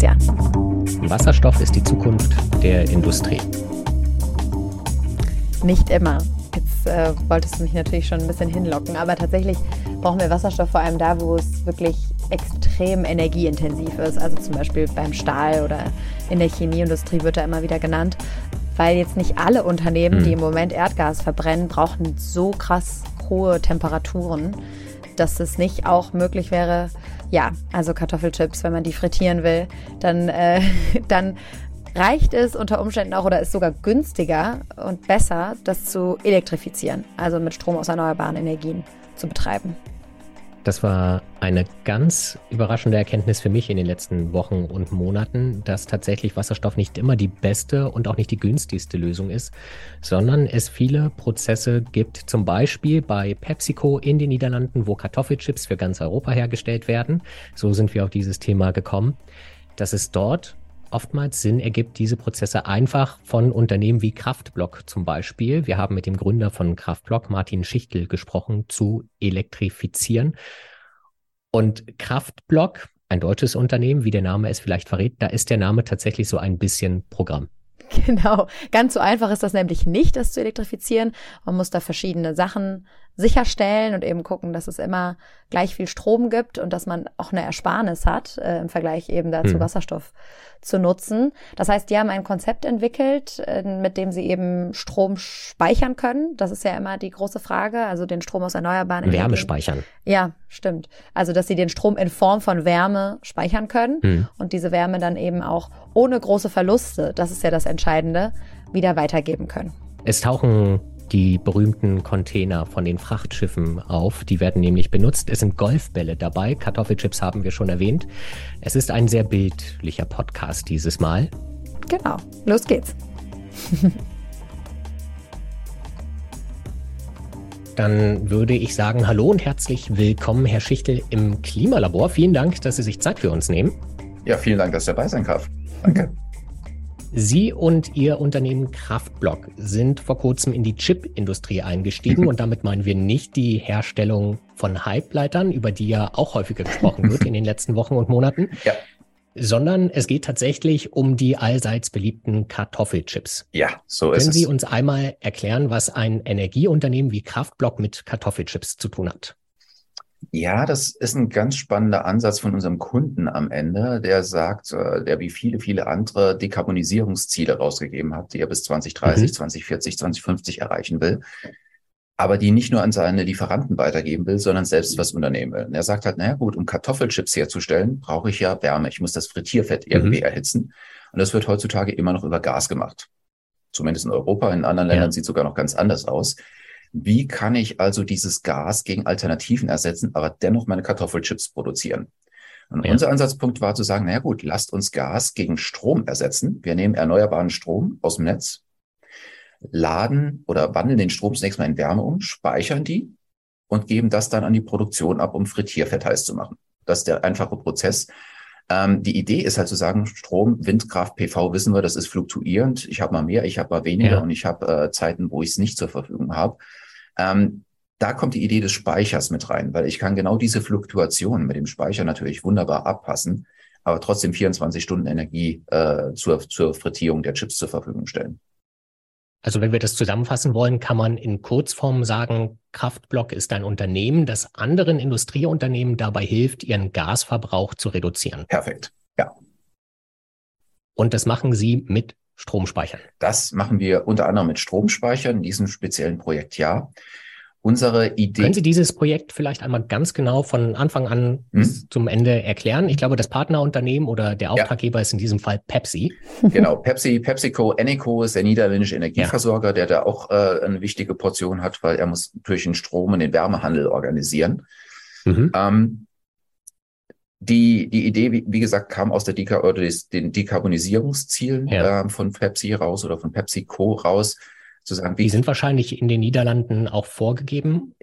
Christian. Wasserstoff ist die Zukunft der Industrie. Nicht immer. Jetzt äh, wolltest du mich natürlich schon ein bisschen hinlocken, aber tatsächlich brauchen wir Wasserstoff vor allem da, wo es wirklich extrem energieintensiv ist. Also zum Beispiel beim Stahl oder in der Chemieindustrie wird da immer wieder genannt. Weil jetzt nicht alle Unternehmen, die hm. im Moment Erdgas verbrennen, brauchen so krass hohe Temperaturen, dass es nicht auch möglich wäre, ja, also Kartoffelchips, wenn man die frittieren will, dann, äh, dann reicht es unter Umständen auch oder ist sogar günstiger und besser, das zu elektrifizieren, also mit Strom aus erneuerbaren Energien zu betreiben. Das war eine ganz überraschende Erkenntnis für mich in den letzten Wochen und Monaten, dass tatsächlich Wasserstoff nicht immer die beste und auch nicht die günstigste Lösung ist, sondern es viele Prozesse gibt, zum Beispiel bei PepsiCo in den Niederlanden, wo Kartoffelchips für ganz Europa hergestellt werden. So sind wir auf dieses Thema gekommen, dass es dort oftmals Sinn ergibt, diese Prozesse einfach von Unternehmen wie Kraftblock zum Beispiel, wir haben mit dem Gründer von Kraftblock, Martin Schichtel, gesprochen, zu elektrifizieren. Und Kraftblock, ein deutsches Unternehmen, wie der Name es vielleicht verrät, da ist der Name tatsächlich so ein bisschen Programm. Genau, ganz so einfach ist das nämlich nicht, das zu elektrifizieren. Man muss da verschiedene Sachen sicherstellen und eben gucken, dass es immer gleich viel Strom gibt und dass man auch eine Ersparnis hat äh, im Vergleich eben dazu hm. Wasserstoff zu nutzen. Das heißt, die haben ein Konzept entwickelt, äh, mit dem sie eben Strom speichern können. Das ist ja immer die große Frage, also den Strom aus erneuerbaren Energien. Wärme speichern. Ja, stimmt. Also, dass sie den Strom in Form von Wärme speichern können hm. und diese Wärme dann eben auch ohne große Verluste, das ist ja das Entscheidende, wieder weitergeben können. Es tauchen die berühmten Container von den Frachtschiffen auf. Die werden nämlich benutzt. Es sind Golfbälle dabei. Kartoffelchips haben wir schon erwähnt. Es ist ein sehr bildlicher Podcast dieses Mal. Genau. Los geht's. Dann würde ich sagen, hallo und herzlich willkommen, Herr Schichtel, im Klimalabor. Vielen Dank, dass Sie sich Zeit für uns nehmen. Ja, vielen Dank, dass ich dabei sein darf. Danke. Sie und Ihr Unternehmen Kraftblock sind vor kurzem in die Chip-Industrie eingestiegen und damit meinen wir nicht die Herstellung von Halbleitern, über die ja auch häufiger gesprochen wird in den letzten Wochen und Monaten, ja. sondern es geht tatsächlich um die allseits beliebten Kartoffelchips. Ja, so Können ist es. Können Sie uns einmal erklären, was ein Energieunternehmen wie Kraftblock mit Kartoffelchips zu tun hat? Ja, das ist ein ganz spannender Ansatz von unserem Kunden am Ende, der sagt, äh, der wie viele, viele andere Dekarbonisierungsziele rausgegeben hat, die er bis 2030, mhm. 2040, 2050 erreichen will, aber die nicht nur an seine Lieferanten weitergeben will, sondern selbst was unternehmen will. Und er sagt halt, naja gut, um Kartoffelchips herzustellen, brauche ich ja Wärme. Ich muss das Frittierfett irgendwie mhm. erhitzen. Und das wird heutzutage immer noch über Gas gemacht. Zumindest in Europa, in anderen Ländern ja. sieht sogar noch ganz anders aus. Wie kann ich also dieses Gas gegen Alternativen ersetzen, aber dennoch meine Kartoffelchips produzieren? Und ja. unser Ansatzpunkt war zu sagen, naja gut, lasst uns Gas gegen Strom ersetzen. Wir nehmen erneuerbaren Strom aus dem Netz, laden oder wandeln den Strom zunächst mal in Wärme um, speichern die und geben das dann an die Produktion ab, um Frittierfett heiß zu machen. Das ist der einfache Prozess. Ähm, die Idee ist halt zu sagen, Strom, Windkraft, PV, wissen wir, das ist fluktuierend. Ich habe mal mehr, ich habe mal weniger ja. und ich habe äh, Zeiten, wo ich es nicht zur Verfügung habe. Ähm, da kommt die Idee des Speichers mit rein, weil ich kann genau diese Fluktuationen mit dem Speicher natürlich wunderbar abpassen, aber trotzdem 24 Stunden Energie äh, zur, zur Frittierung der Chips zur Verfügung stellen. Also wenn wir das zusammenfassen wollen, kann man in Kurzform sagen, Kraftblock ist ein Unternehmen, das anderen Industrieunternehmen dabei hilft, ihren Gasverbrauch zu reduzieren. Perfekt, ja. Und das machen Sie mit Stromspeichern. Das machen wir unter anderem mit Stromspeichern, in diesem speziellen Projekt ja. Unsere Idee. Können Sie dieses Projekt vielleicht einmal ganz genau von Anfang an hm? bis zum Ende erklären? Ich glaube, das Partnerunternehmen oder der Auftraggeber ja. ist in diesem Fall Pepsi. Genau, Pepsi, PepsiCo, Eneco ist der niederländische Energieversorger, ja. der da auch äh, eine wichtige Portion hat, weil er muss natürlich den Strom und den Wärmehandel organisieren. Mhm. Ähm, die, die Idee, wie, wie gesagt, kam aus der Deka oder des, den Dekarbonisierungszielen ja. äh, von Pepsi raus oder von PepsiCo raus, zu sagen, wie. Die sind wahrscheinlich in den Niederlanden auch vorgegeben.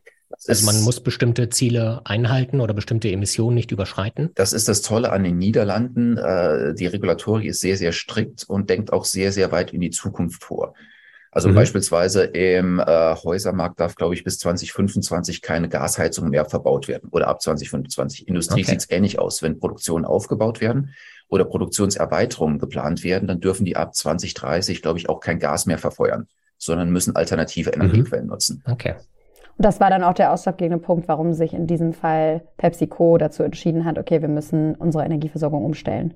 Also man muss bestimmte Ziele einhalten oder bestimmte Emissionen nicht überschreiten. Das ist das Tolle an den Niederlanden. Äh, die Regulatorik ist sehr, sehr strikt und denkt auch sehr, sehr weit in die Zukunft vor. Also mhm. beispielsweise im äh, Häusermarkt darf, glaube ich, bis 2025 keine Gasheizung mehr verbaut werden oder ab 2025. Industrie okay. sieht es ähnlich aus, wenn Produktionen aufgebaut werden oder Produktionserweiterungen geplant werden, dann dürfen die ab 2030, glaube ich, auch kein Gas mehr verfeuern, sondern müssen alternative mhm. Energiequellen mhm. nutzen. Okay. Und das war dann auch der ausschlaggebende Punkt, warum sich in diesem Fall PepsiCo dazu entschieden hat, okay, wir müssen unsere Energieversorgung umstellen.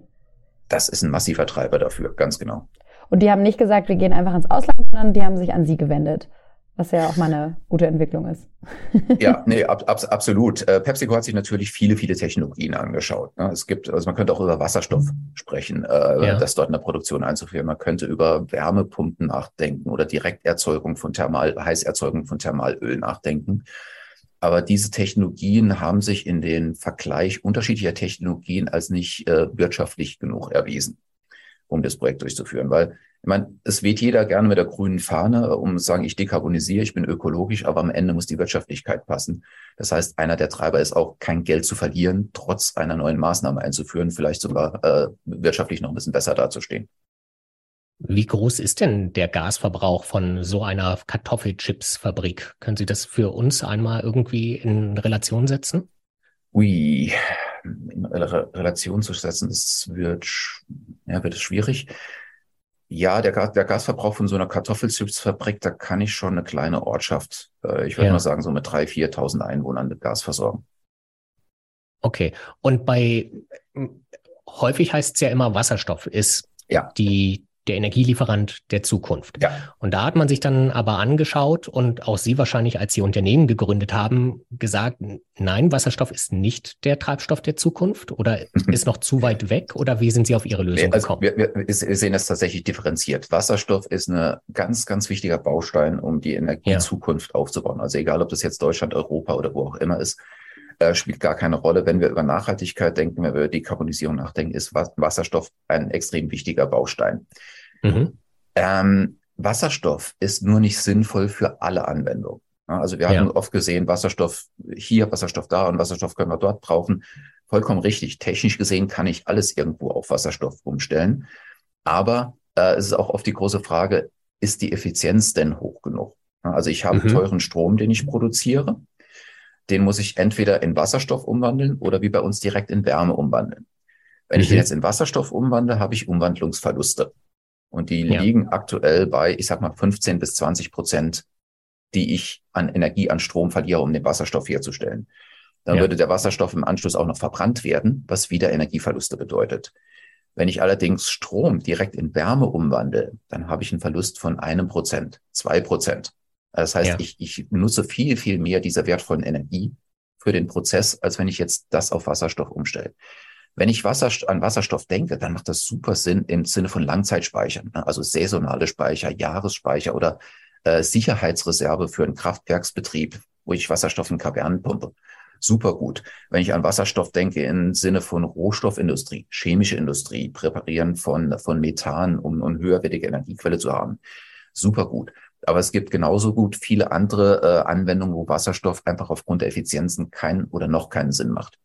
Das ist ein massiver Treiber dafür, ganz genau. Und die haben nicht gesagt, wir gehen einfach ins Ausland, sondern die haben sich an sie gewendet. Was ja auch mal eine gute Entwicklung ist. ja, nee, ab, ab, absolut. Äh, PepsiCo hat sich natürlich viele, viele Technologien angeschaut. Ne? Es gibt, also man könnte auch über Wasserstoff sprechen, äh, ja. das dort in der Produktion einzuführen. Man könnte über Wärmepumpen nachdenken oder Direkterzeugung von Thermal, Heißerzeugung von Thermalöl nachdenken. Aber diese Technologien haben sich in den Vergleich unterschiedlicher Technologien als nicht äh, wirtschaftlich genug erwiesen, um das Projekt durchzuführen. Weil ich meine, es weht jeder gerne mit der grünen Fahne, um zu sagen, ich dekarbonisiere, ich bin ökologisch, aber am Ende muss die Wirtschaftlichkeit passen. Das heißt, einer der Treiber ist auch, kein Geld zu verlieren, trotz einer neuen Maßnahme einzuführen, vielleicht sogar äh, wirtschaftlich noch ein bisschen besser dazustehen. Wie groß ist denn der Gasverbrauch von so einer Kartoffelchipsfabrik? Können Sie das für uns einmal irgendwie in Relation setzen? Ui, in Relation zu setzen, das wird, ja, wird es schwierig. Ja, der, Gas, der Gasverbrauch von so einer Kartoffelchipsfabrik, da kann ich schon eine kleine Ortschaft, äh, ich würde ja. mal sagen, so mit 3.000, 4.000 Einwohnern mit Gas versorgen. Okay. Und bei, häufig heißt es ja immer, Wasserstoff ist ja. die der Energielieferant der Zukunft. Ja. Und da hat man sich dann aber angeschaut und auch Sie wahrscheinlich, als Sie Unternehmen gegründet haben, gesagt, nein, Wasserstoff ist nicht der Treibstoff der Zukunft oder ist noch zu weit weg oder wie sind Sie auf Ihre Lösung also gekommen? Wir, wir, sehen das tatsächlich differenziert. Wasserstoff ist ein ganz, ganz wichtiger Baustein, um die Energiezukunft ja. aufzubauen. Also egal, ob das jetzt Deutschland, Europa oder wo auch immer ist, äh, spielt gar keine Rolle. Wenn wir über Nachhaltigkeit denken, wenn wir über Dekarbonisierung nachdenken, ist Wasserstoff ein extrem wichtiger Baustein. Mhm. Ähm, Wasserstoff ist nur nicht sinnvoll für alle Anwendungen. Also wir ja. haben oft gesehen, Wasserstoff hier, Wasserstoff da und Wasserstoff können wir dort brauchen. Vollkommen richtig. Technisch gesehen kann ich alles irgendwo auf Wasserstoff umstellen. Aber äh, es ist auch oft die große Frage, ist die Effizienz denn hoch genug? Also ich habe mhm. teuren Strom, den ich produziere. Den muss ich entweder in Wasserstoff umwandeln oder wie bei uns direkt in Wärme umwandeln. Wenn mhm. ich den jetzt in Wasserstoff umwandle, habe ich Umwandlungsverluste. Und die ja. liegen aktuell bei, ich sag mal, 15 bis 20 Prozent, die ich an Energie, an Strom verliere, um den Wasserstoff herzustellen. Dann ja. würde der Wasserstoff im Anschluss auch noch verbrannt werden, was wieder Energieverluste bedeutet. Wenn ich allerdings Strom direkt in Wärme umwandle, dann habe ich einen Verlust von einem Prozent, zwei Prozent. Das heißt, ja. ich, ich nutze viel, viel mehr dieser wertvollen Energie für den Prozess, als wenn ich jetzt das auf Wasserstoff umstelle. Wenn ich Wasser, an Wasserstoff denke, dann macht das super Sinn im Sinne von Langzeitspeichern, ne? also saisonale Speicher, Jahresspeicher oder äh, Sicherheitsreserve für einen Kraftwerksbetrieb, wo ich Wasserstoff in Kavernen pumpe. Super gut. Wenn ich an Wasserstoff denke im Sinne von Rohstoffindustrie, chemische Industrie, Präparieren von, von Methan, um, um höherwertige Energiequelle zu haben. Super gut. Aber es gibt genauso gut viele andere äh, Anwendungen, wo Wasserstoff einfach aufgrund der Effizienzen keinen oder noch keinen Sinn macht.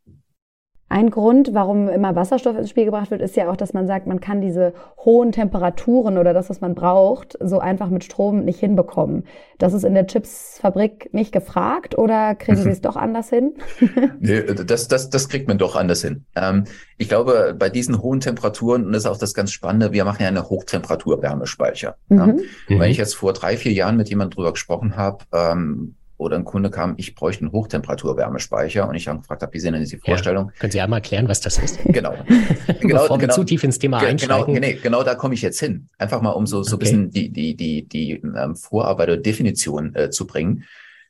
Ein Grund, warum immer Wasserstoff ins Spiel gebracht wird, ist ja auch, dass man sagt, man kann diese hohen Temperaturen oder das, was man braucht, so einfach mit Strom nicht hinbekommen. Das ist in der Chipsfabrik nicht gefragt oder kriegen Sie es doch anders hin? nee, das, das, das kriegt man doch anders hin. Ähm, ich glaube, bei diesen hohen Temperaturen, und das ist auch das ganz Spannende, wir machen ja eine Hochtemperatur-Wärmespeicher. Mhm. Ja. Wenn ich jetzt vor drei, vier Jahren mit jemandem drüber gesprochen habe, ähm, oder ein Kunde kam, ich bräuchte einen Hochtemperaturwärmespeicher und ich habe gefragt, wie sehen denn die Vorstellung? Ja, können Sie einmal erklären, was das ist? Genau. genau Bevor wir genau, zu tief ins Thema genau, einsteigen. Genau, nee, genau da komme ich jetzt hin. Einfach mal, um so, so okay. ein bisschen die, die, die, die ähm, Vorarbeit oder Definition äh, zu bringen.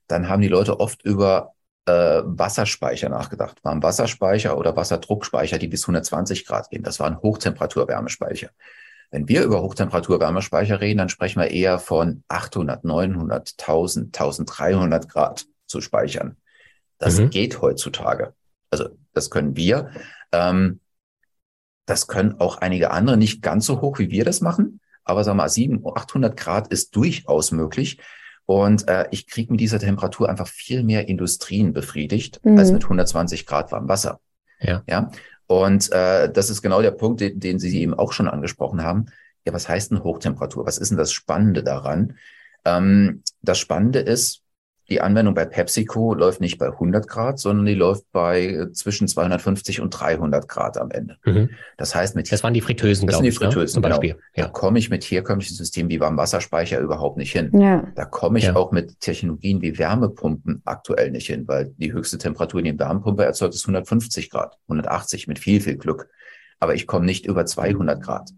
Dann haben die Leute oft über äh, Wasserspeicher nachgedacht. Waren Wasserspeicher oder Wasserdruckspeicher, die bis 120 Grad gehen. Das war ein Hochtemperaturwärmespeicher. Wenn wir über Hochtemperatur-Wärmespeicher reden, dann sprechen wir eher von 800, 900, 1000, 1300 Grad zu speichern. Das mhm. geht heutzutage. Also das können wir. Ähm, das können auch einige andere nicht ganz so hoch, wie wir das machen. Aber sagen wir mal, 700, 800 Grad ist durchaus möglich. Und äh, ich kriege mit dieser Temperatur einfach viel mehr Industrien befriedigt mhm. als mit 120 Grad warm Wasser. Ja. ja. Und äh, das ist genau der Punkt, den, den Sie eben auch schon angesprochen haben. Ja, was heißt denn Hochtemperatur? Was ist denn das Spannende daran? Ähm, das Spannende ist, die Anwendung bei PepsiCo läuft nicht bei 100 Grad, sondern die läuft bei äh, zwischen 250 und 300 Grad am Ende. Mhm. Das heißt, mit das waren die Fritteusen, das sind die ne? Fritteusen, ne? zum Beispiel. Genau. Ja. Da komme ich mit herkömmlichen Systemen wie Warmwasserspeicher überhaupt nicht hin. Ja. Da komme ich ja. auch mit Technologien wie Wärmepumpen aktuell nicht hin, weil die höchste Temperatur, die eine Wärmepumpe erzeugt, ist 150 Grad, 180 mit viel, viel Glück. Aber ich komme nicht über 200 Grad.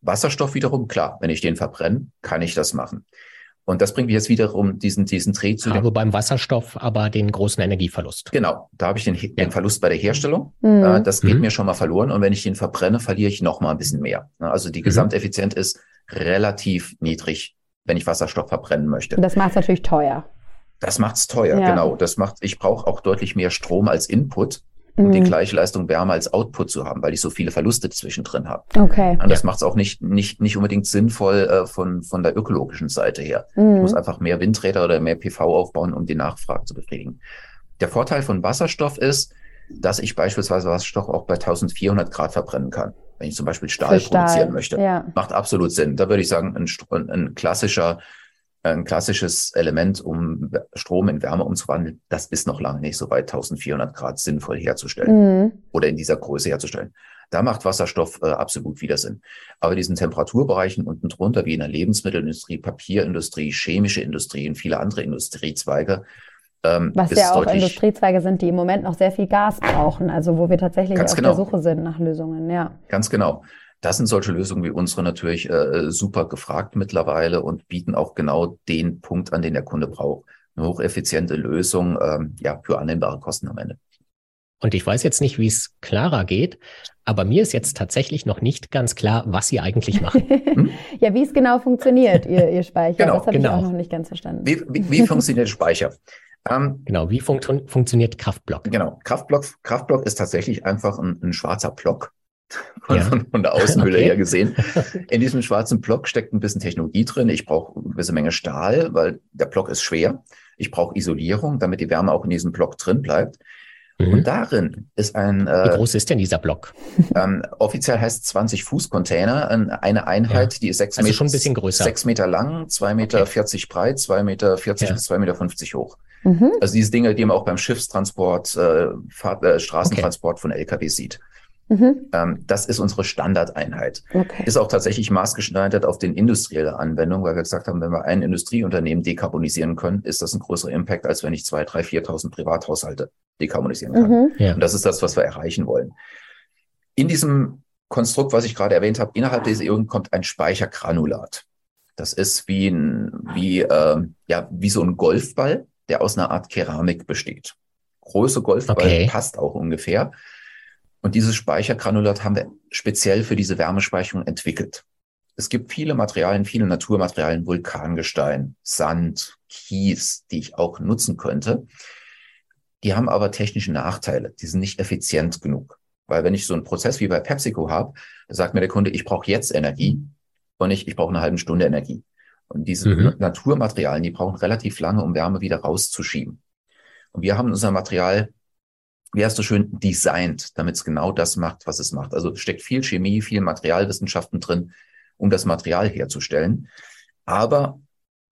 Wasserstoff wiederum, klar, wenn ich den verbrenne, kann ich das machen. Und das bringt mich jetzt wiederum diesen, diesen Dreh zu. Aber beim Wasserstoff aber den großen Energieverlust. Genau, da habe ich den, den Verlust bei der Herstellung. Mhm. Äh, das geht mhm. mir schon mal verloren. Und wenn ich den verbrenne, verliere ich noch mal ein bisschen mehr. Ne, also die mhm. Gesamteffizienz ist relativ niedrig, wenn ich Wasserstoff verbrennen möchte. Das macht es natürlich teuer. Das macht es teuer, ja. genau. Das macht, ich brauche auch deutlich mehr Strom als Input um mhm. die gleiche Leistung Wärme als Output zu haben, weil ich so viele Verluste zwischendrin habe. Okay. Und das ja. macht es auch nicht, nicht, nicht unbedingt sinnvoll äh, von, von der ökologischen Seite her. Mhm. Ich muss einfach mehr Windräder oder mehr PV aufbauen, um die Nachfrage zu befriedigen. Der Vorteil von Wasserstoff ist, dass ich beispielsweise Wasserstoff auch bei 1400 Grad verbrennen kann. Wenn ich zum Beispiel Stahl, Stahl produzieren möchte. Ja. Macht absolut Sinn. Da würde ich sagen, ein, ein klassischer ein klassisches Element, um Strom in Wärme umzuwandeln, das ist noch lange nicht so weit 1400 Grad sinnvoll herzustellen mhm. oder in dieser Größe herzustellen. Da macht Wasserstoff äh, absolut wieder Sinn. Aber diesen Temperaturbereichen unten drunter, wie in der Lebensmittelindustrie, Papierindustrie, chemische Industrie und viele andere Industriezweige, ähm, Was ja auch Industriezweige sind, die im Moment noch sehr viel Gas brauchen, also wo wir tatsächlich auf genau. der Suche sind nach Lösungen, ja. Ganz genau. Das sind solche Lösungen wie unsere natürlich äh, super gefragt mittlerweile und bieten auch genau den Punkt an, den der Kunde braucht. Eine hocheffiziente Lösung ähm, ja, für annehmbare Kosten am Ende. Und ich weiß jetzt nicht, wie es klarer geht, aber mir ist jetzt tatsächlich noch nicht ganz klar, was Sie eigentlich machen. Hm? ja, wie es genau funktioniert, Ihr, Ihr Speicher. Genau, das habe genau. ich auch noch nicht ganz verstanden. Wie, wie, wie funktioniert Speicher? Ähm, genau, wie funktio funktioniert Kraftblock? Genau, Kraftblock, Kraftblock ist tatsächlich einfach ein, ein schwarzer Block, ja. von, von der Außenhülle okay. her gesehen. In diesem schwarzen Block steckt ein bisschen Technologie drin. Ich brauche eine gewisse Menge Stahl, weil der Block ist schwer. Ich brauche Isolierung, damit die Wärme auch in diesem Block drin bleibt. Mhm. Und darin ist ein. Äh, Wie groß ist denn dieser Block? Ähm, offiziell heißt 20 Fuß Container eine Einheit, ja. die ist sechs also Meter, schon ein bisschen größer. sechs Meter lang, zwei Meter okay. 40 breit, zwei Meter 40 ja. bis zwei Meter 50 hoch. Mhm. Also diese Dinge, die man auch beim Schiffstransport, äh, Fahr äh, Straßentransport okay. von LKW sieht. Mhm. Ähm, das ist unsere Standardeinheit. Okay. Ist auch tatsächlich maßgeschneidert auf den industrielle Anwendung, weil wir gesagt haben, wenn wir ein Industrieunternehmen dekarbonisieren können, ist das ein größerer Impact, als wenn ich zwei, drei, viertausend Privathaushalte dekarbonisieren kann. Mhm. Ja. Und das ist das, was wir erreichen wollen. In diesem Konstrukt, was ich gerade erwähnt habe, innerhalb dieser Ion kommt ein Speichergranulat. Das ist wie ein, wie, äh, ja, wie so ein Golfball, der aus einer Art Keramik besteht. Große Golfball okay. passt auch ungefähr. Und dieses Speichergranulat haben wir speziell für diese Wärmespeicherung entwickelt. Es gibt viele Materialien, viele Naturmaterialien, Vulkangestein, Sand, Kies, die ich auch nutzen könnte. Die haben aber technische Nachteile. Die sind nicht effizient genug. Weil wenn ich so einen Prozess wie bei PepsiCo habe, sagt mir der Kunde, ich brauche jetzt Energie und nicht, ich brauche eine halbe Stunde Energie. Und diese mhm. Naturmaterialien, die brauchen relativ lange, um Wärme wieder rauszuschieben. Und wir haben unser Material wie hast du schön designt, damit es genau das macht, was es macht. Also steckt viel Chemie, viel Materialwissenschaften drin, um das Material herzustellen. Aber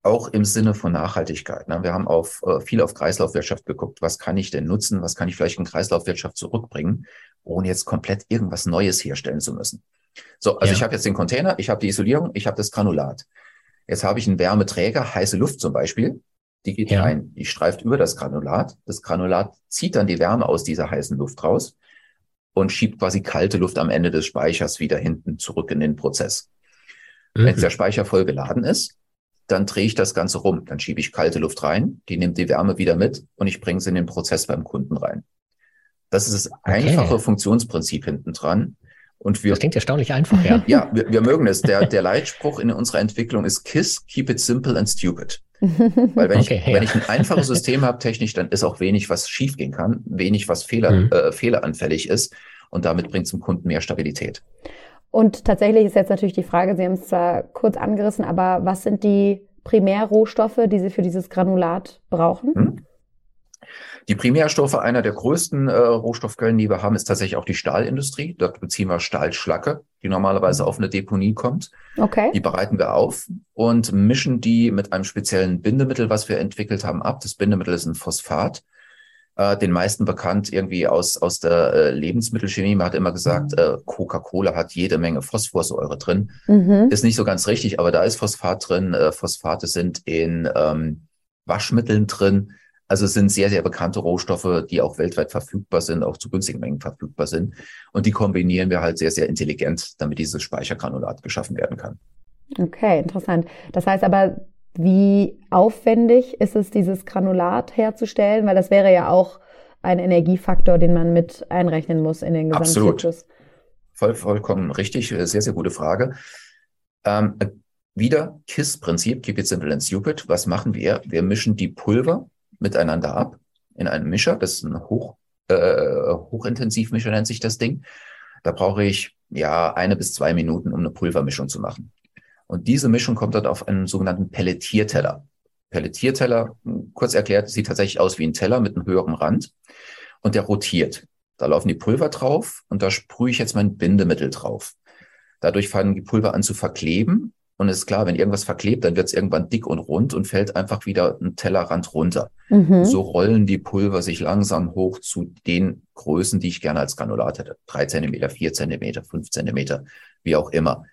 auch im Sinne von Nachhaltigkeit. Ne? Wir haben auf, äh, viel auf Kreislaufwirtschaft geguckt. Was kann ich denn nutzen? Was kann ich vielleicht in Kreislaufwirtschaft zurückbringen, ohne jetzt komplett irgendwas Neues herstellen zu müssen? So, also ja. ich habe jetzt den Container, ich habe die Isolierung, ich habe das Granulat. Jetzt habe ich einen Wärmeträger, heiße Luft zum Beispiel. Die geht ja. rein, die streift über das Granulat. Das Granulat zieht dann die Wärme aus dieser heißen Luft raus und schiebt quasi kalte Luft am Ende des Speichers wieder hinten zurück in den Prozess. Mhm. Wenn der Speicher voll geladen ist, dann drehe ich das Ganze rum. Dann schiebe ich kalte Luft rein, die nimmt die Wärme wieder mit und ich bringe es in den Prozess beim Kunden rein. Das ist das einfache okay. Funktionsprinzip hinten dran. Und wir, das klingt erstaunlich einfach, ja. ja, wir, wir mögen es. Der, der Leitspruch in unserer Entwicklung ist KISS, keep it simple and stupid. Weil wenn, okay, ich, ja. wenn ich ein einfaches System habe technisch, dann ist auch wenig, was schiefgehen kann, wenig, was Fehler, mhm. äh, fehleranfällig ist und damit bringt zum Kunden mehr Stabilität. Und tatsächlich ist jetzt natürlich die Frage, Sie haben es zwar kurz angerissen, aber was sind die Primärrohstoffe, die Sie für dieses Granulat brauchen? Mhm. Die Primärstoffe, einer der größten äh, Rohstoffquellen, die wir haben, ist tatsächlich auch die Stahlindustrie. Dort beziehen wir Stahlschlacke, die normalerweise auf eine Deponie kommt. Okay. Die bereiten wir auf und mischen die mit einem speziellen Bindemittel, was wir entwickelt haben, ab. Das Bindemittel ist ein Phosphat. Äh, den meisten bekannt irgendwie aus, aus der äh, Lebensmittelchemie. Man hat immer gesagt, mhm. äh, Coca-Cola hat jede Menge Phosphorsäure drin. Mhm. Ist nicht so ganz richtig, aber da ist Phosphat drin. Äh, Phosphate sind in ähm, Waschmitteln drin also es sind sehr, sehr bekannte Rohstoffe, die auch weltweit verfügbar sind, auch zu günstigen Mengen verfügbar sind. Und die kombinieren wir halt sehr, sehr intelligent, damit dieses Speichergranulat geschaffen werden kann. Okay, interessant. Das heißt aber, wie aufwendig ist es, dieses Granulat herzustellen? Weil das wäre ja auch ein Energiefaktor, den man mit einrechnen muss in den Gesamtzyklus. Absolut. Voll, vollkommen richtig. Sehr, sehr gute Frage. Ähm, wieder KISS-Prinzip, Keep It Simple and Stupid. Was machen wir? Wir mischen die Pulver miteinander ab in einem Mischer. Das ist ein hoch, äh, Hochintensivmischer, nennt sich das Ding. Da brauche ich ja eine bis zwei Minuten, um eine Pulvermischung zu machen. Und diese Mischung kommt dort auf einen sogenannten Pelletierteller. Pelletierteller, kurz erklärt, sieht tatsächlich aus wie ein Teller mit einem höheren Rand und der rotiert. Da laufen die Pulver drauf und da sprühe ich jetzt mein Bindemittel drauf. Dadurch fangen die Pulver an zu verkleben und es ist klar, wenn irgendwas verklebt, dann wird es irgendwann dick und rund und fällt einfach wieder ein Tellerrand runter. Mhm. So rollen die Pulver sich langsam hoch zu den Größen, die ich gerne als Granulat hätte. Drei Zentimeter, vier Zentimeter, fünf Zentimeter, wie auch immer.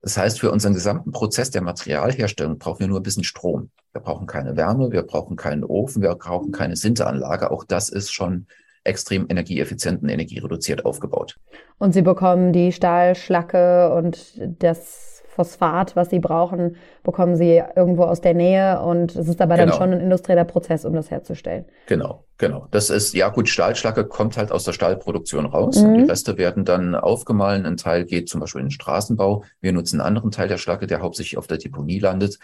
Das heißt, für unseren gesamten Prozess der Materialherstellung brauchen wir nur ein bisschen Strom. Wir brauchen keine Wärme, wir brauchen keinen Ofen, wir brauchen keine Sinteranlage. Auch das ist schon extrem energieeffizient und energiereduziert aufgebaut. Und Sie bekommen die Stahlschlacke und das Phosphat, was sie brauchen, bekommen sie irgendwo aus der Nähe und es ist aber genau. dann schon ein industrieller Prozess, um das herzustellen. Genau, genau. Das ist, ja gut, Stahlschlacke kommt halt aus der Stahlproduktion raus. Mhm. Die Reste werden dann aufgemahlen. Ein Teil geht zum Beispiel in den Straßenbau. Wir nutzen einen anderen Teil der Schlacke, der hauptsächlich auf der Deponie landet.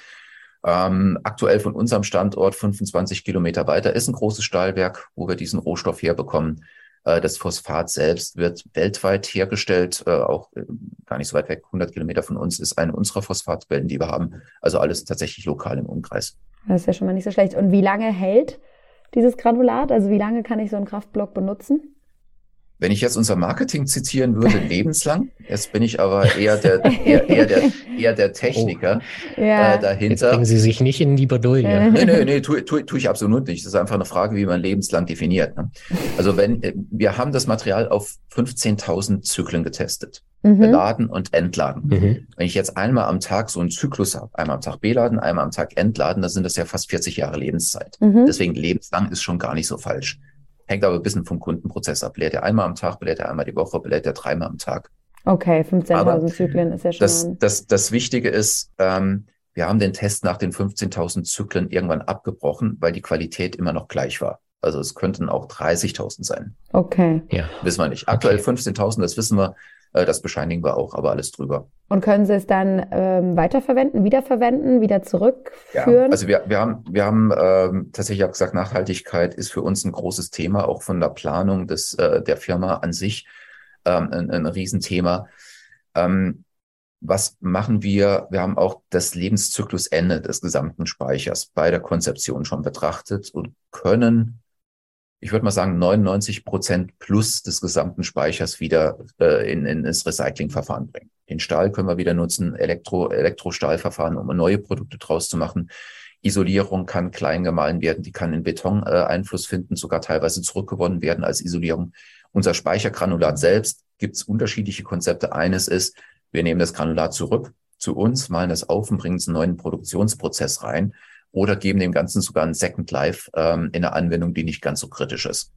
Ähm, aktuell von unserem Standort 25 Kilometer weiter ist ein großes Stahlwerk, wo wir diesen Rohstoff herbekommen. Äh, das Phosphat selbst wird weltweit hergestellt, äh, auch äh, gar nicht so weit weg, 100 Kilometer von uns ist eine unserer Phosphatquellen, die wir haben. Also alles tatsächlich lokal im Umkreis. Das ist ja schon mal nicht so schlecht. Und wie lange hält dieses Granulat? Also wie lange kann ich so einen Kraftblock benutzen? Wenn ich jetzt unser Marketing zitieren würde, lebenslang. Jetzt bin ich aber eher der, eher, eher der, eher der Techniker oh. ja. äh, dahinter. Jetzt bringen Sie sich nicht in die Bredouille. nee, nee, nee, tue tu, tu ich absolut nicht. Das ist einfach eine Frage, wie man lebenslang definiert. Ne? Also wenn, äh, wir haben das Material auf 15.000 Zyklen getestet. Mhm. Beladen und entladen. Mhm. Wenn ich jetzt einmal am Tag so einen Zyklus habe, einmal am Tag beladen, einmal am Tag entladen, dann sind das ja fast 40 Jahre Lebenszeit. Mhm. Deswegen lebenslang ist schon gar nicht so falsch. Hängt aber ein bisschen vom Kundenprozess ab. Lädt er einmal am Tag, belädt er einmal die Woche, belädt er dreimal am Tag. Okay, 15.000 Zyklen ist ja schon. Das, das, das Wichtige ist, ähm, wir haben den Test nach den 15.000 Zyklen irgendwann abgebrochen, weil die Qualität immer noch gleich war. Also es könnten auch 30.000 sein. Okay. Ja. Wissen wir nicht. Aktuell okay. 15.000, das wissen wir. Äh, das bescheinigen wir auch, aber alles drüber. Und können Sie es dann ähm, weiterverwenden, wiederverwenden, wieder zurückführen? Ja, also wir, wir haben, wir haben ähm, tatsächlich auch gesagt, Nachhaltigkeit ist für uns ein großes Thema, auch von der Planung des, äh, der Firma an sich ähm, ein, ein Riesenthema. Ähm, was machen wir? Wir haben auch das Lebenszyklusende des gesamten Speichers bei der Konzeption schon betrachtet und können ich würde mal sagen, 99 Prozent plus des gesamten Speichers wieder äh, in, in das Recyclingverfahren bringen. Den Stahl können wir wieder nutzen, Elektro, Elektrostahlverfahren, um neue Produkte draus zu machen. Isolierung kann klein gemahlen werden, die kann in Beton äh, Einfluss finden, sogar teilweise zurückgewonnen werden als Isolierung. Unser Speichergranulat selbst gibt es unterschiedliche Konzepte. Eines ist, wir nehmen das Granulat zurück zu uns, malen das auf und bringen es in einen neuen Produktionsprozess rein oder geben dem Ganzen sogar ein Second Life ähm, in einer Anwendung, die nicht ganz so kritisch ist.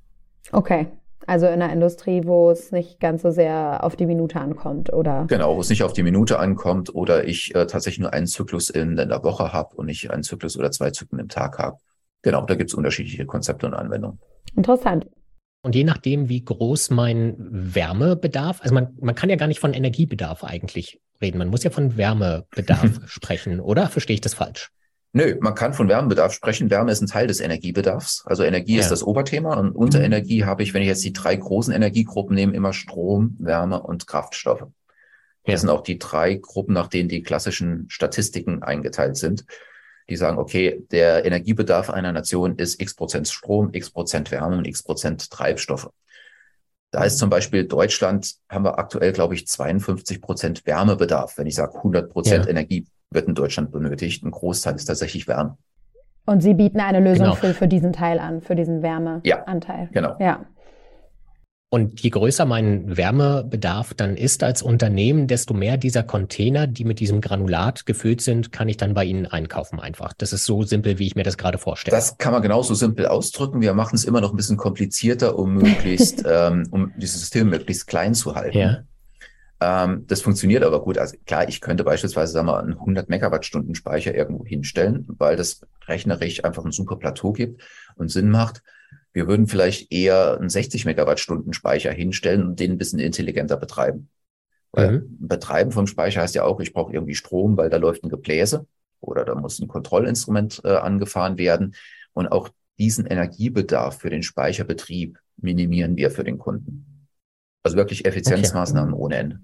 Okay. Also in einer Industrie, wo es nicht ganz so sehr auf die Minute ankommt, oder? Genau, wo es nicht auf die Minute ankommt oder ich äh, tatsächlich nur einen Zyklus in, in der Woche habe und nicht einen Zyklus oder zwei Zyklen im Tag habe. Genau, da gibt es unterschiedliche Konzepte und Anwendungen. Interessant. Und je nachdem, wie groß mein Wärmebedarf, also man, man kann ja gar nicht von Energiebedarf eigentlich reden, man muss ja von Wärmebedarf sprechen, oder? Verstehe ich das falsch? Nö, man kann von Wärmebedarf sprechen. Wärme ist ein Teil des Energiebedarfs. Also Energie ja. ist das Oberthema und unter mhm. Energie habe ich, wenn ich jetzt die drei großen Energiegruppen nehme, immer Strom, Wärme und Kraftstoffe. Ja. Das sind auch die drei Gruppen, nach denen die klassischen Statistiken eingeteilt sind. die sagen, okay, der Energiebedarf einer Nation ist x Prozent Strom, x Prozent Wärme und x Prozent Treibstoffe. Da ist zum Beispiel Deutschland, haben wir aktuell, glaube ich, 52 Prozent Wärmebedarf. Wenn ich sage 100 Prozent ja. Energie wird in Deutschland benötigt, ein Großteil ist tatsächlich Wärme. Und Sie bieten eine Lösung genau. für, für diesen Teil an, für diesen Wärmeanteil. Ja, genau. Ja. Und je größer mein Wärmebedarf dann ist als Unternehmen, desto mehr dieser Container, die mit diesem Granulat gefüllt sind, kann ich dann bei Ihnen einkaufen einfach. Das ist so simpel, wie ich mir das gerade vorstelle. Das kann man genauso simpel ausdrücken. Wir machen es immer noch ein bisschen komplizierter, um möglichst, ähm, um dieses System möglichst klein zu halten. Ja. Ähm, das funktioniert aber gut. Also klar, ich könnte beispielsweise sagen wir, einen 100 Megawattstunden Speicher irgendwo hinstellen, weil das rechnerisch einfach ein super Plateau gibt und Sinn macht. Wir würden vielleicht eher einen 60 Megawattstunden Speicher hinstellen und den ein bisschen intelligenter betreiben. Weil mhm. Betreiben vom Speicher heißt ja auch, ich brauche irgendwie Strom, weil da läuft ein Gebläse oder da muss ein Kontrollinstrument äh, angefahren werden. Und auch diesen Energiebedarf für den Speicherbetrieb minimieren wir für den Kunden. Also wirklich Effizienzmaßnahmen okay. ohne Ende.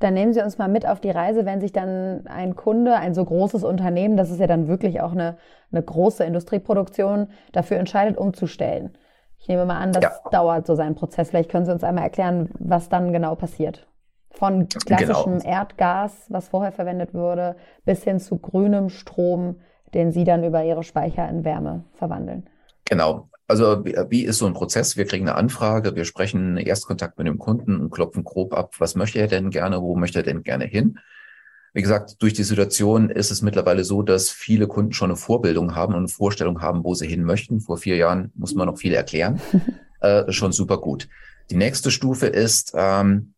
Dann nehmen Sie uns mal mit auf die Reise, wenn sich dann ein Kunde, ein so großes Unternehmen, das ist ja dann wirklich auch eine, eine große Industrieproduktion, dafür entscheidet, umzustellen. Ich nehme mal an, das ja. dauert so seinen Prozess. Vielleicht können Sie uns einmal erklären, was dann genau passiert. Von klassischem genau. Erdgas, was vorher verwendet wurde, bis hin zu grünem Strom, den Sie dann über Ihre Speicher in Wärme verwandeln. Genau. Also wie ist so ein Prozess? Wir kriegen eine Anfrage, wir sprechen Erstkontakt mit dem Kunden und klopfen grob ab, was möchte er denn gerne, wo möchte er denn gerne hin? Wie gesagt, durch die Situation ist es mittlerweile so, dass viele Kunden schon eine Vorbildung haben und eine Vorstellung haben, wo sie hin möchten. Vor vier Jahren muss man noch viel erklären. äh, schon super gut. Die nächste Stufe ist, ähm,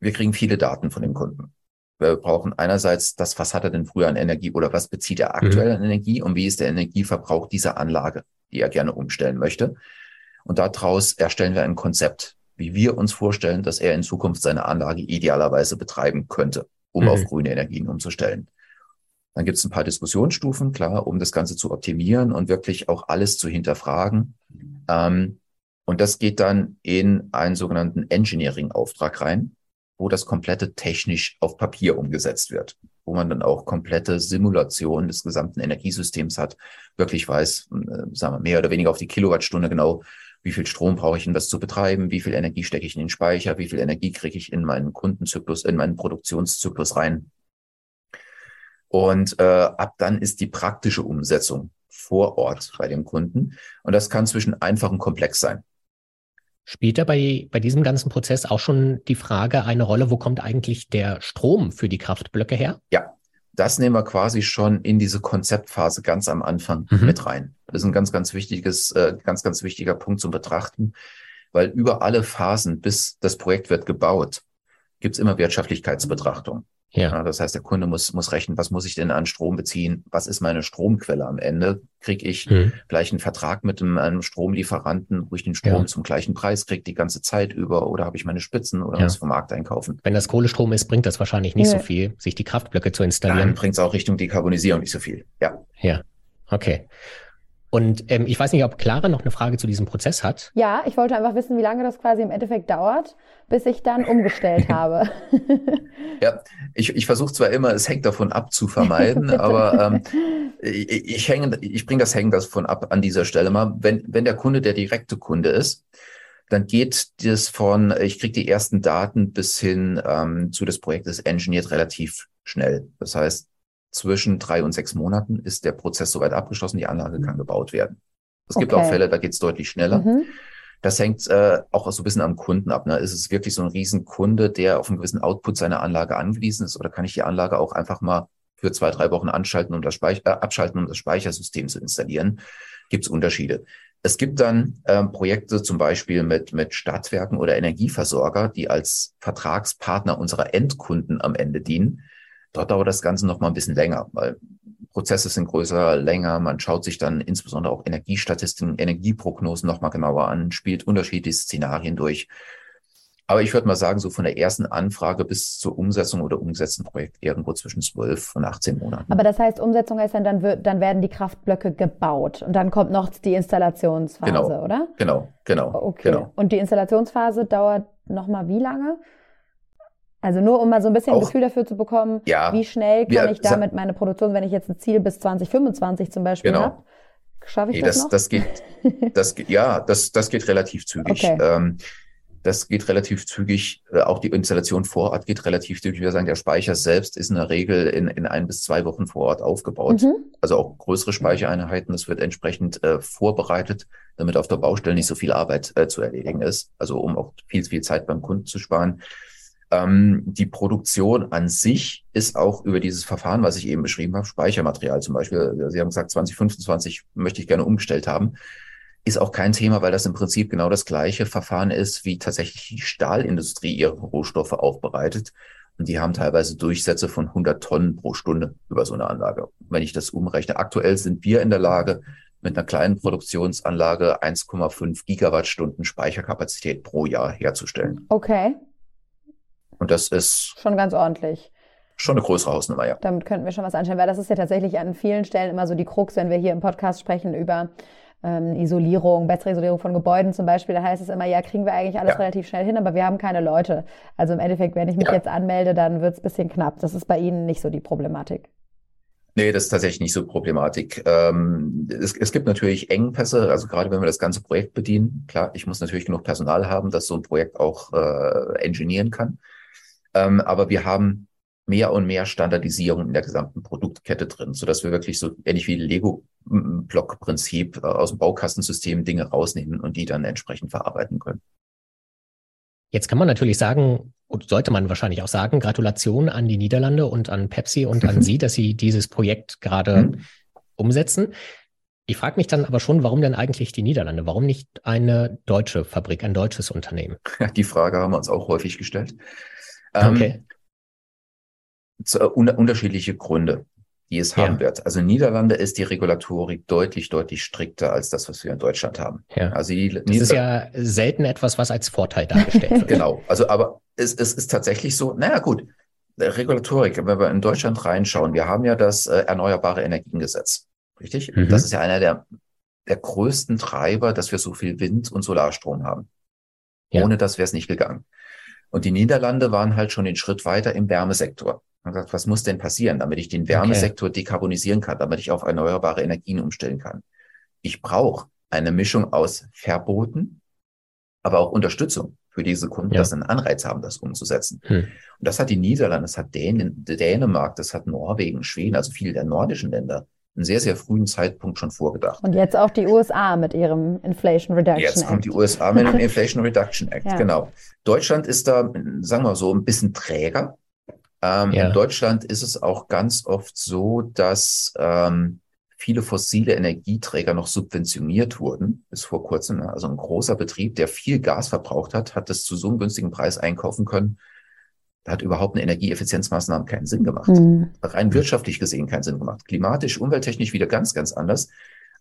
wir kriegen viele Daten von dem Kunden. Wir brauchen einerseits das, was hat er denn früher an Energie oder was bezieht er aktuell mhm. an Energie und wie ist der Energieverbrauch dieser Anlage die er gerne umstellen möchte. Und daraus erstellen wir ein Konzept, wie wir uns vorstellen, dass er in Zukunft seine Anlage idealerweise betreiben könnte, um mhm. auf grüne Energien umzustellen. Dann gibt es ein paar Diskussionsstufen, klar, um das Ganze zu optimieren und wirklich auch alles zu hinterfragen. Ähm, und das geht dann in einen sogenannten Engineering-Auftrag rein, wo das komplette technisch auf Papier umgesetzt wird wo man dann auch komplette Simulation des gesamten Energiesystems hat, wirklich weiß, äh, sagen wir mehr oder weniger auf die Kilowattstunde genau, wie viel Strom brauche ich, um das zu betreiben, wie viel Energie stecke ich in den Speicher, wie viel Energie kriege ich in meinen Kundenzyklus, in meinen Produktionszyklus rein. Und äh, ab dann ist die praktische Umsetzung vor Ort bei dem Kunden. Und das kann zwischen einfach und komplex sein. Spielt da bei, bei diesem ganzen Prozess auch schon die Frage eine Rolle, wo kommt eigentlich der Strom für die Kraftblöcke her? Ja, das nehmen wir quasi schon in diese Konzeptphase ganz am Anfang mhm. mit rein. Das ist ein ganz, ganz wichtiges, äh, ganz, ganz wichtiger Punkt zum Betrachten, weil über alle Phasen, bis das Projekt wird gebaut, gibt es immer Wirtschaftlichkeitsbetrachtung. Ja. ja. Das heißt, der Kunde muss, muss rechnen, was muss ich denn an Strom beziehen? Was ist meine Stromquelle am Ende? Kriege ich mhm. vielleicht einen Vertrag mit einem, einem, Stromlieferanten, wo ich den Strom ja. zum gleichen Preis kriege die ganze Zeit über oder habe ich meine Spitzen oder ja. muss vom Markt einkaufen? Wenn das Kohlestrom ist, bringt das wahrscheinlich nicht so viel, sich die Kraftblöcke zu installieren. Dann bringt es auch Richtung Dekarbonisierung nicht so viel. Ja. Ja. Okay. Und ähm, ich weiß nicht, ob Clara noch eine Frage zu diesem Prozess hat. Ja, ich wollte einfach wissen, wie lange das quasi im Endeffekt dauert, bis ich dann umgestellt habe. ja, ich, ich versuche zwar immer, es hängt davon ab zu vermeiden, aber ähm, ich, ich, hänge, ich bringe das Hängen davon ab an dieser Stelle mal. Wenn, wenn der Kunde der direkte Kunde ist, dann geht das von, ich kriege die ersten Daten bis hin ähm, zu des Projektes engineert relativ schnell. Das heißt, zwischen drei und sechs Monaten ist der Prozess soweit abgeschlossen, die Anlage kann gebaut werden. Es okay. gibt auch Fälle, da geht es deutlich schneller. Mhm. Das hängt äh, auch so ein bisschen am Kunden ab. Ne? Ist es wirklich so ein Riesenkunde, der auf einen gewissen Output seiner Anlage angewiesen ist, oder kann ich die Anlage auch einfach mal für zwei, drei Wochen anschalten, um das äh, abschalten, um das Speichersystem zu installieren? Gibt es Unterschiede. Es gibt dann ähm, Projekte zum Beispiel mit, mit Stadtwerken oder Energieversorger, die als Vertragspartner unserer Endkunden am Ende dienen Dort dauert das Ganze noch mal ein bisschen länger, weil Prozesse sind größer, länger. Man schaut sich dann insbesondere auch Energiestatistiken, Energieprognosen noch mal genauer an, spielt unterschiedliche Szenarien durch. Aber ich würde mal sagen, so von der ersten Anfrage bis zur Umsetzung oder umgesetzten Projekt irgendwo zwischen 12 und 18 Monaten. Aber das heißt, Umsetzung heißt dann, dann, wird, dann werden die Kraftblöcke gebaut und dann kommt noch die Installationsphase, genau, oder? Genau, genau. Okay. Genau. Und die Installationsphase dauert noch mal wie lange? Also nur um mal so ein bisschen auch, ein Gefühl dafür zu bekommen, ja, wie schnell kann wir, ich damit meine Produktion, wenn ich jetzt ein Ziel bis 2025 zum Beispiel genau. habe, schaffe ich nee, das, das noch? Das geht, das geht, ja, das, das geht relativ zügig. Okay. Ähm, das geht relativ zügig. Äh, auch die Installation vor Ort geht relativ zügig. Wir sagen, der Speicher selbst ist in der Regel in, in ein bis zwei Wochen vor Ort aufgebaut. Mhm. Also auch größere Speichereinheiten. Das wird entsprechend äh, vorbereitet, damit auf der Baustelle nicht so viel Arbeit äh, zu erledigen ist. Also um auch viel, viel Zeit beim Kunden zu sparen. Ähm, die Produktion an sich ist auch über dieses Verfahren, was ich eben beschrieben habe, Speichermaterial zum Beispiel. Sie haben gesagt, 2025 möchte ich gerne umgestellt haben ist auch kein Thema, weil das im Prinzip genau das gleiche Verfahren ist, wie tatsächlich die Stahlindustrie ihre Rohstoffe aufbereitet. Und die haben teilweise Durchsätze von 100 Tonnen pro Stunde über so eine Anlage. Wenn ich das umrechne, aktuell sind wir in der Lage, mit einer kleinen Produktionsanlage 1,5 Gigawattstunden Speicherkapazität pro Jahr herzustellen. Okay. Und das ist schon ganz ordentlich. Schon eine größere Hausnummer, ja. Damit könnten wir schon was anschauen, weil das ist ja tatsächlich an vielen Stellen immer so die Krux, wenn wir hier im Podcast sprechen über ähm, Isolierung, bessere Isolierung von Gebäuden zum Beispiel, da heißt es immer, ja, kriegen wir eigentlich alles ja. relativ schnell hin, aber wir haben keine Leute. Also im Endeffekt, wenn ich mich ja. jetzt anmelde, dann wird es ein bisschen knapp. Das ist bei Ihnen nicht so die Problematik. Nee, das ist tatsächlich nicht so Problematik. Ähm, es, es gibt natürlich Engpässe, also gerade wenn wir das ganze Projekt bedienen. Klar, ich muss natürlich genug Personal haben, das so ein Projekt auch äh, engineieren kann. Ähm, aber wir haben mehr und mehr Standardisierung in der gesamten Produktkette drin, so dass wir wirklich so ähnlich wie Lego-Block-Prinzip äh, aus dem Baukastensystem Dinge rausnehmen und die dann entsprechend verarbeiten können. Jetzt kann man natürlich sagen, und sollte man wahrscheinlich auch sagen, Gratulation an die Niederlande und an Pepsi und an Sie, dass Sie dieses Projekt gerade mhm. umsetzen. Ich frage mich dann aber schon, warum denn eigentlich die Niederlande? Warum nicht eine deutsche Fabrik, ein deutsches Unternehmen? Die Frage haben wir uns auch häufig gestellt. Ähm, okay zu, un unterschiedliche Gründe, die es ja. haben wird. Also in Niederlande ist die Regulatorik deutlich, deutlich strikter als das, was wir in Deutschland haben. Ja. Also die das Nieder ist ja selten etwas, was als Vorteil dargestellt wird. genau. Also, aber es, es ist tatsächlich so, naja, gut. Regulatorik, wenn wir in Deutschland reinschauen, wir haben ja das äh, Erneuerbare Energiengesetz. Richtig? Mhm. Das ist ja einer der, der größten Treiber, dass wir so viel Wind- und Solarstrom haben. Ja. Ohne das wäre es nicht gegangen. Und die Niederlande waren halt schon den Schritt weiter im Wärmesektor. Man sagt, was muss denn passieren, damit ich den Wärmesektor okay. dekarbonisieren kann, damit ich auf erneuerbare Energien umstellen kann? Ich brauche eine Mischung aus Verboten, aber auch Unterstützung für diese Kunden, ja. dass sie einen Anreiz haben, das umzusetzen. Hm. Und das hat die Niederlande, das hat Dän Dänemark, das hat Norwegen, Schweden, also viele der nordischen Länder einen sehr, sehr frühen Zeitpunkt schon vorgedacht. Und jetzt auch die USA mit ihrem Inflation Reduction Act. Jetzt kommt die USA mit dem Inflation Reduction Act, ja. genau. Deutschland ist da, sagen wir so, ein bisschen träger. Ähm, ja. In Deutschland ist es auch ganz oft so, dass ähm, viele fossile Energieträger noch subventioniert wurden, bis vor kurzem. Ne? Also ein großer Betrieb, der viel Gas verbraucht hat, hat das zu so einem günstigen Preis einkaufen können. Da hat überhaupt eine Energieeffizienzmaßnahme keinen Sinn gemacht. Mhm. Rein wirtschaftlich gesehen keinen Sinn gemacht. Klimatisch, umwelttechnisch wieder ganz, ganz anders.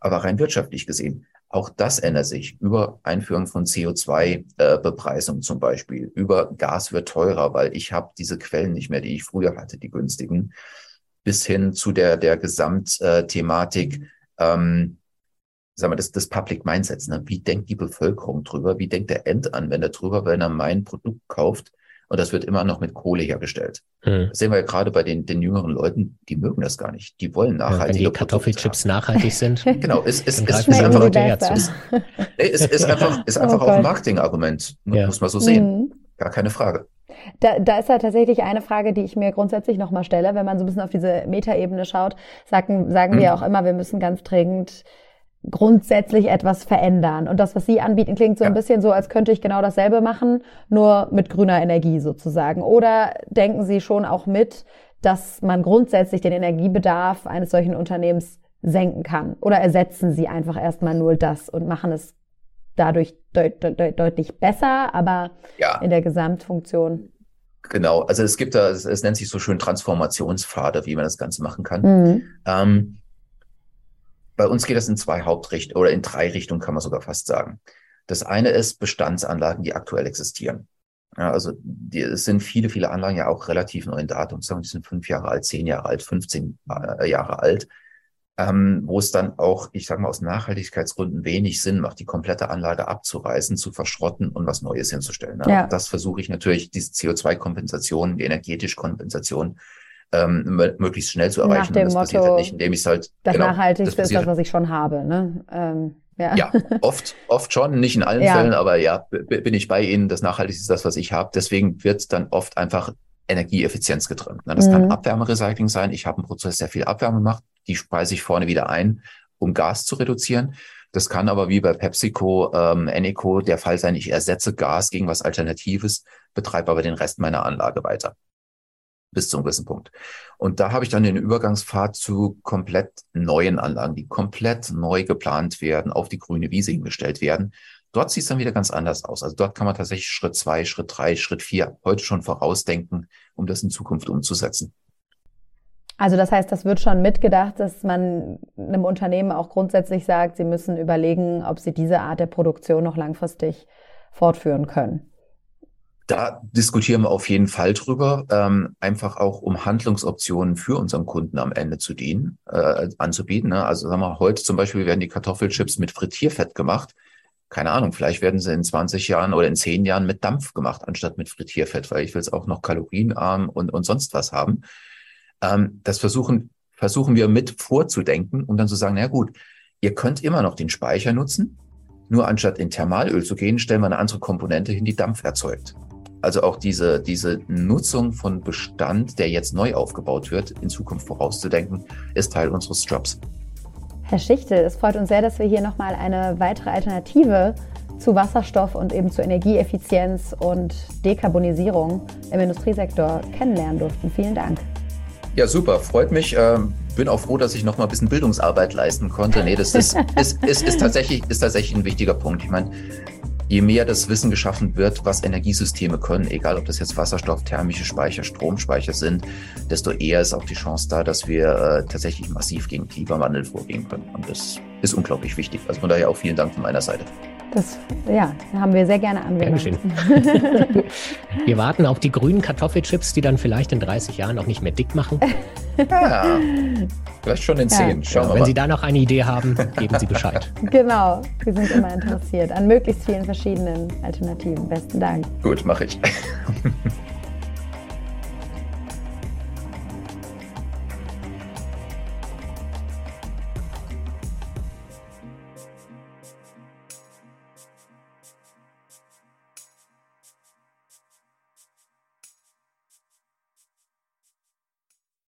Aber rein wirtschaftlich gesehen, auch das ändert sich über Einführung von CO2-Bepreisung äh, zum Beispiel. Über Gas wird teurer, weil ich habe diese Quellen nicht mehr, die ich früher hatte, die günstigen. Bis hin zu der, der Gesamtthematik, ähm, sagen wir, das, das Public Mindsets. Ne? Wie denkt die Bevölkerung drüber? Wie denkt der Endanwender drüber, wenn er mein Produkt kauft? Und das wird immer noch mit Kohle hergestellt. Hm. Das sehen wir ja gerade bei den, den jüngeren Leuten, die mögen das gar nicht. Die wollen nachhaltig. Ja, wenn die Kartoffelchips nachhaltig sind. genau, es, es, es, ist einfach, ist, es ist einfach, ist einfach oh auch ein Marketingargument. Ja. Muss man so sehen. Mhm. Gar keine Frage. Da, da ist ja tatsächlich eine Frage, die ich mir grundsätzlich nochmal stelle, wenn man so ein bisschen auf diese Metaebene schaut, sagen, sagen mhm. wir auch immer, wir müssen ganz dringend grundsätzlich etwas verändern. Und das, was Sie anbieten, klingt so ja. ein bisschen so, als könnte ich genau dasselbe machen, nur mit grüner Energie sozusagen. Oder denken Sie schon auch mit, dass man grundsätzlich den Energiebedarf eines solchen Unternehmens senken kann? Oder ersetzen Sie einfach erstmal nur das und machen es dadurch deut deut deutlich besser, aber ja. in der Gesamtfunktion? Genau, also es gibt da, es, es, nennt sich so schön Transformationspfade, wie man das Ganze machen kann. Mhm. Ähm, bei uns geht das in zwei Hauptrichtungen oder in drei Richtungen, kann man sogar fast sagen. Das eine ist Bestandsanlagen, die aktuell existieren. Ja, also die, es sind viele, viele Anlagen ja auch relativ neuen Datum. Sagen, die sind fünf Jahre alt, zehn Jahre alt, 15 äh, Jahre alt. ähm, wo es dann auch, ich sage mal, aus Nachhaltigkeitsgründen wenig Sinn macht, die komplette Anlage abzureißen, zu verschrotten und was Neues hinzustellen. Ja. Das versuche ich natürlich, diese CO2-Kompensation, die energetische Kompensation, ähm, möglichst schnell zu erreichen. Nach dem das Motto, passiert halt nicht, indem ich es halt. Das genau, Nachhaltigste das ist das, was ich schon habe. Ne? Ähm, ja. ja, oft, oft schon, nicht in allen ja. Fällen, aber ja, bin ich bei Ihnen. Das Nachhaltigste ist das, was ich habe. Deswegen wird dann oft einfach Energieeffizienz getrimmt. Das mhm. kann Abwärmerecycling sein. Ich habe einen Prozess, der viel Abwärme macht. Die speise ich vorne wieder ein, um Gas zu reduzieren. Das kann aber wie bei PepsiCo, ähm, Eneco der Fall sein, ich ersetze Gas gegen was Alternatives, betreibe aber den Rest meiner Anlage weiter. Bis zu einem gewissen Punkt. Und da habe ich dann den Übergangspfad zu komplett neuen Anlagen, die komplett neu geplant werden, auf die grüne Wiese hingestellt werden. Dort sieht es dann wieder ganz anders aus. Also dort kann man tatsächlich Schritt zwei, Schritt drei, Schritt vier heute schon vorausdenken, um das in Zukunft umzusetzen. Also das heißt, das wird schon mitgedacht, dass man einem Unternehmen auch grundsätzlich sagt, sie müssen überlegen, ob sie diese Art der Produktion noch langfristig fortführen können. Da diskutieren wir auf jeden Fall drüber, ähm, einfach auch um Handlungsoptionen für unseren Kunden am Ende zu dienen, äh, anzubieten. Ne? Also sagen wir, heute zum Beispiel werden die Kartoffelchips mit Frittierfett gemacht keine Ahnung, vielleicht werden sie in 20 Jahren oder in 10 Jahren mit Dampf gemacht, anstatt mit Frittierfett, weil ich will es auch noch kalorienarm und, und sonst was haben. Ähm, das versuchen, versuchen wir mit vorzudenken und dann zu sagen, na gut, ihr könnt immer noch den Speicher nutzen, nur anstatt in Thermalöl zu gehen, stellen wir eine andere Komponente hin, die Dampf erzeugt. Also auch diese, diese Nutzung von Bestand, der jetzt neu aufgebaut wird, in Zukunft vorauszudenken, ist Teil unseres Jobs. Herr Schichtel, es freut uns sehr, dass wir hier nochmal eine weitere Alternative zu Wasserstoff und eben zu Energieeffizienz und Dekarbonisierung im Industriesektor kennenlernen durften. Vielen Dank. Ja, super, freut mich. Ähm, bin auch froh, dass ich noch mal ein bisschen Bildungsarbeit leisten konnte. Nee, das ist, ist, ist, ist, tatsächlich, ist tatsächlich ein wichtiger Punkt. Ich meine, je mehr das Wissen geschaffen wird, was Energiesysteme können, egal ob das jetzt Wasserstoff, thermische Speicher, Stromspeicher sind, desto eher ist auch die Chance da, dass wir äh, tatsächlich massiv gegen Klimawandel vorgehen können. Und das ist unglaublich wichtig. Also von daher auch vielen Dank von meiner Seite. Das ja, haben wir sehr gerne angewendet. Dankeschön. wir warten auf die grünen Kartoffelchips, die dann vielleicht in 30 Jahren auch nicht mehr dick machen. Ja, vielleicht schon in 10. Ja. Ja, wenn mal. Sie da noch eine Idee haben, geben Sie Bescheid. Genau, wir sind immer interessiert an möglichst vielen verschiedenen Alternativen. Besten Dank. Gut, mache ich.